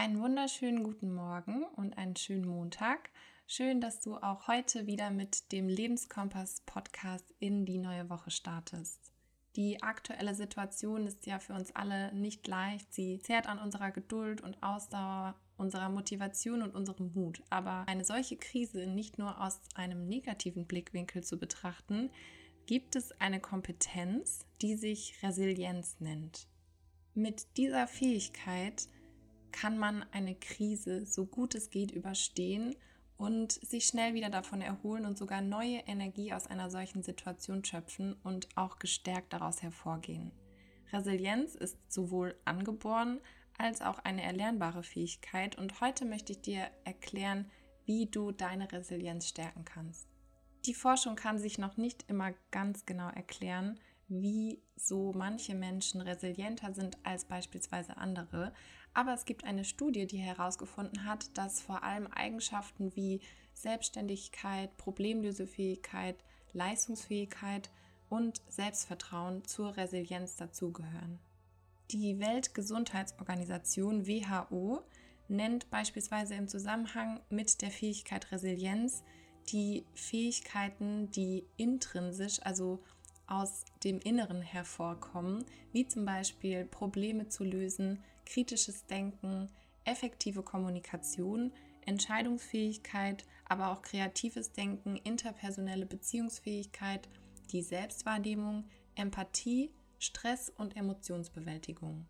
Einen wunderschönen guten Morgen und einen schönen Montag. Schön, dass du auch heute wieder mit dem Lebenskompass Podcast in die neue Woche startest. Die aktuelle Situation ist ja für uns alle nicht leicht. Sie zehrt an unserer Geduld und Ausdauer, unserer Motivation und unserem Mut. Aber eine solche Krise nicht nur aus einem negativen Blickwinkel zu betrachten, gibt es eine Kompetenz, die sich Resilienz nennt. Mit dieser Fähigkeit kann man eine Krise so gut es geht überstehen und sich schnell wieder davon erholen und sogar neue Energie aus einer solchen Situation schöpfen und auch gestärkt daraus hervorgehen. Resilienz ist sowohl angeboren als auch eine erlernbare Fähigkeit und heute möchte ich dir erklären, wie du deine Resilienz stärken kannst. Die Forschung kann sich noch nicht immer ganz genau erklären, wie so manche Menschen resilienter sind als beispielsweise andere. Aber es gibt eine Studie, die herausgefunden hat, dass vor allem Eigenschaften wie Selbstständigkeit, Problemlösefähigkeit, Leistungsfähigkeit und Selbstvertrauen zur Resilienz dazugehören. Die Weltgesundheitsorganisation WHO nennt beispielsweise im Zusammenhang mit der Fähigkeit Resilienz die Fähigkeiten, die intrinsisch, also aus dem Inneren hervorkommen, wie zum Beispiel Probleme zu lösen, kritisches Denken, effektive Kommunikation, Entscheidungsfähigkeit, aber auch kreatives Denken, interpersonelle Beziehungsfähigkeit, die Selbstwahrnehmung, Empathie, Stress und Emotionsbewältigung.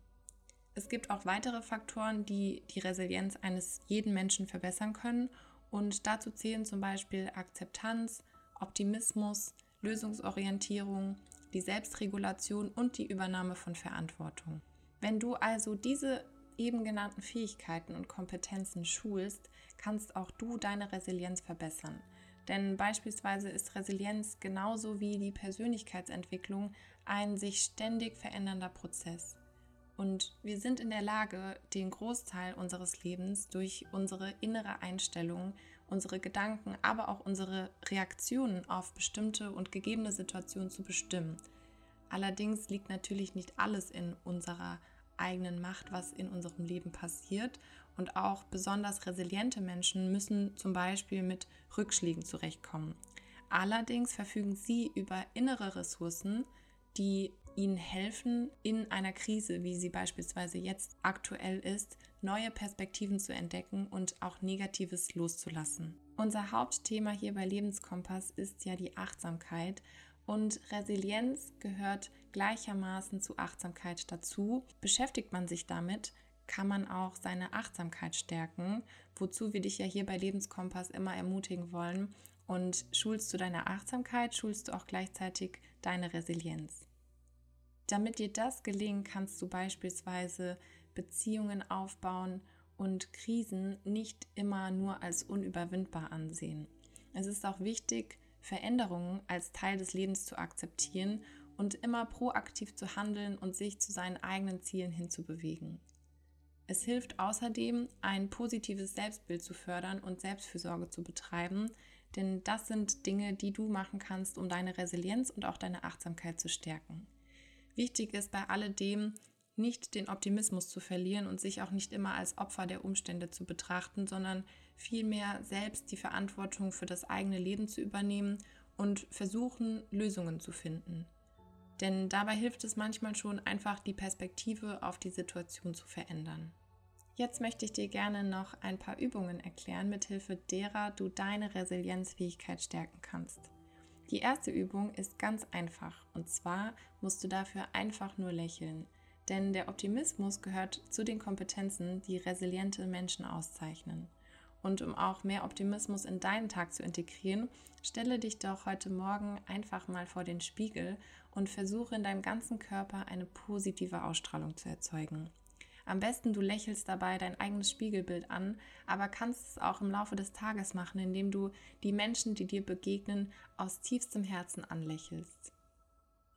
Es gibt auch weitere Faktoren, die die Resilienz eines jeden Menschen verbessern können und dazu zählen zum Beispiel Akzeptanz, Optimismus, Lösungsorientierung, die Selbstregulation und die Übernahme von Verantwortung. Wenn du also diese eben genannten Fähigkeiten und Kompetenzen schulst, kannst auch du deine Resilienz verbessern. Denn beispielsweise ist Resilienz genauso wie die Persönlichkeitsentwicklung ein sich ständig verändernder Prozess. Und wir sind in der Lage, den Großteil unseres Lebens durch unsere innere Einstellung, unsere Gedanken, aber auch unsere Reaktionen auf bestimmte und gegebene Situationen zu bestimmen. Allerdings liegt natürlich nicht alles in unserer eigenen Macht, was in unserem Leben passiert. Und auch besonders resiliente Menschen müssen zum Beispiel mit Rückschlägen zurechtkommen. Allerdings verfügen sie über innere Ressourcen, die ihnen helfen, in einer Krise, wie sie beispielsweise jetzt aktuell ist, neue Perspektiven zu entdecken und auch Negatives loszulassen. Unser Hauptthema hier bei Lebenskompass ist ja die Achtsamkeit und Resilienz gehört gleichermaßen zu Achtsamkeit dazu. Beschäftigt man sich damit, kann man auch seine Achtsamkeit stärken, wozu wir dich ja hier bei Lebenskompass immer ermutigen wollen. Und schulst du deine Achtsamkeit, schulst du auch gleichzeitig deine Resilienz. Damit dir das gelingen, kannst du beispielsweise Beziehungen aufbauen und Krisen nicht immer nur als unüberwindbar ansehen. Es ist auch wichtig, Veränderungen als Teil des Lebens zu akzeptieren und immer proaktiv zu handeln und sich zu seinen eigenen Zielen hinzubewegen. Es hilft außerdem, ein positives Selbstbild zu fördern und Selbstfürsorge zu betreiben, denn das sind Dinge, die du machen kannst, um deine Resilienz und auch deine Achtsamkeit zu stärken. Wichtig ist bei alledem, nicht den Optimismus zu verlieren und sich auch nicht immer als Opfer der Umstände zu betrachten, sondern vielmehr selbst die Verantwortung für das eigene Leben zu übernehmen und versuchen, Lösungen zu finden. Denn dabei hilft es manchmal schon einfach, die Perspektive auf die Situation zu verändern. Jetzt möchte ich dir gerne noch ein paar Übungen erklären, mithilfe derer du deine Resilienzfähigkeit stärken kannst. Die erste Übung ist ganz einfach und zwar musst du dafür einfach nur lächeln. Denn der Optimismus gehört zu den Kompetenzen, die resiliente Menschen auszeichnen. Und um auch mehr Optimismus in deinen Tag zu integrieren, stelle dich doch heute Morgen einfach mal vor den Spiegel und versuche in deinem ganzen Körper eine positive Ausstrahlung zu erzeugen. Am besten du lächelst dabei dein eigenes Spiegelbild an, aber kannst es auch im Laufe des Tages machen, indem du die Menschen, die dir begegnen, aus tiefstem Herzen anlächelst.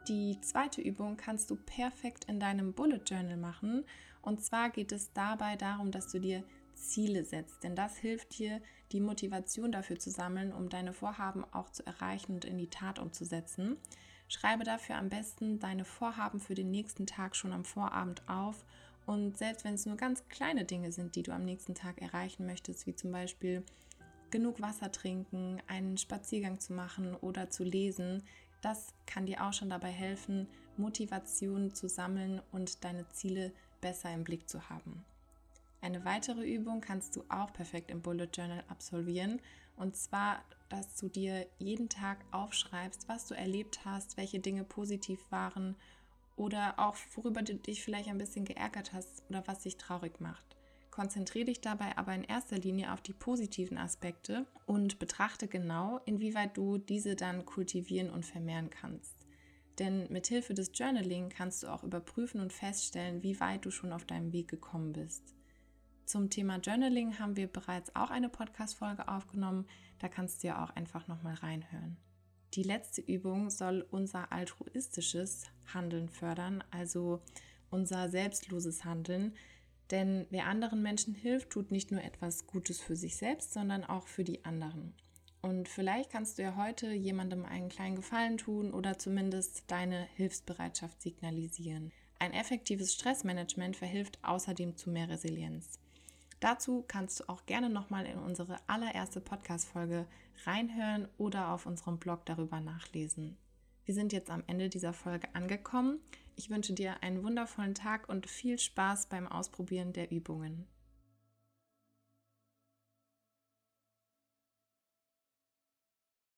Die zweite Übung kannst du perfekt in deinem Bullet Journal machen. Und zwar geht es dabei darum, dass du dir Ziele setzt, denn das hilft dir, die Motivation dafür zu sammeln, um deine Vorhaben auch zu erreichen und in die Tat umzusetzen. Schreibe dafür am besten deine Vorhaben für den nächsten Tag schon am Vorabend auf Und selbst wenn es nur ganz kleine Dinge sind, die du am nächsten Tag erreichen möchtest, wie zum Beispiel genug Wasser trinken, einen Spaziergang zu machen oder zu lesen, das kann dir auch schon dabei helfen, Motivation zu sammeln und deine Ziele besser im Blick zu haben. Eine weitere Übung kannst du auch perfekt im Bullet Journal absolvieren. Und zwar, dass du dir jeden Tag aufschreibst, was du erlebt hast, welche Dinge positiv waren oder auch worüber du dich vielleicht ein bisschen geärgert hast oder was dich traurig macht. Konzentriere dich dabei aber in erster Linie auf die positiven Aspekte und betrachte genau, inwieweit du diese dann kultivieren und vermehren kannst. Denn mit Hilfe des Journaling kannst du auch überprüfen und feststellen, wie weit du schon auf deinem Weg gekommen bist. Zum Thema Journaling haben wir bereits auch eine Podcast-Folge aufgenommen. Da kannst du ja auch einfach nochmal reinhören. Die letzte Übung soll unser altruistisches Handeln fördern, also unser selbstloses Handeln. Denn wer anderen Menschen hilft, tut nicht nur etwas Gutes für sich selbst, sondern auch für die anderen. Und vielleicht kannst du ja heute jemandem einen kleinen Gefallen tun oder zumindest deine Hilfsbereitschaft signalisieren. Ein effektives Stressmanagement verhilft außerdem zu mehr Resilienz. Dazu kannst du auch gerne nochmal in unsere allererste Podcast-Folge reinhören oder auf unserem Blog darüber nachlesen. Wir sind jetzt am Ende dieser Folge angekommen. Ich wünsche dir einen wundervollen Tag und viel Spaß beim Ausprobieren der Übungen.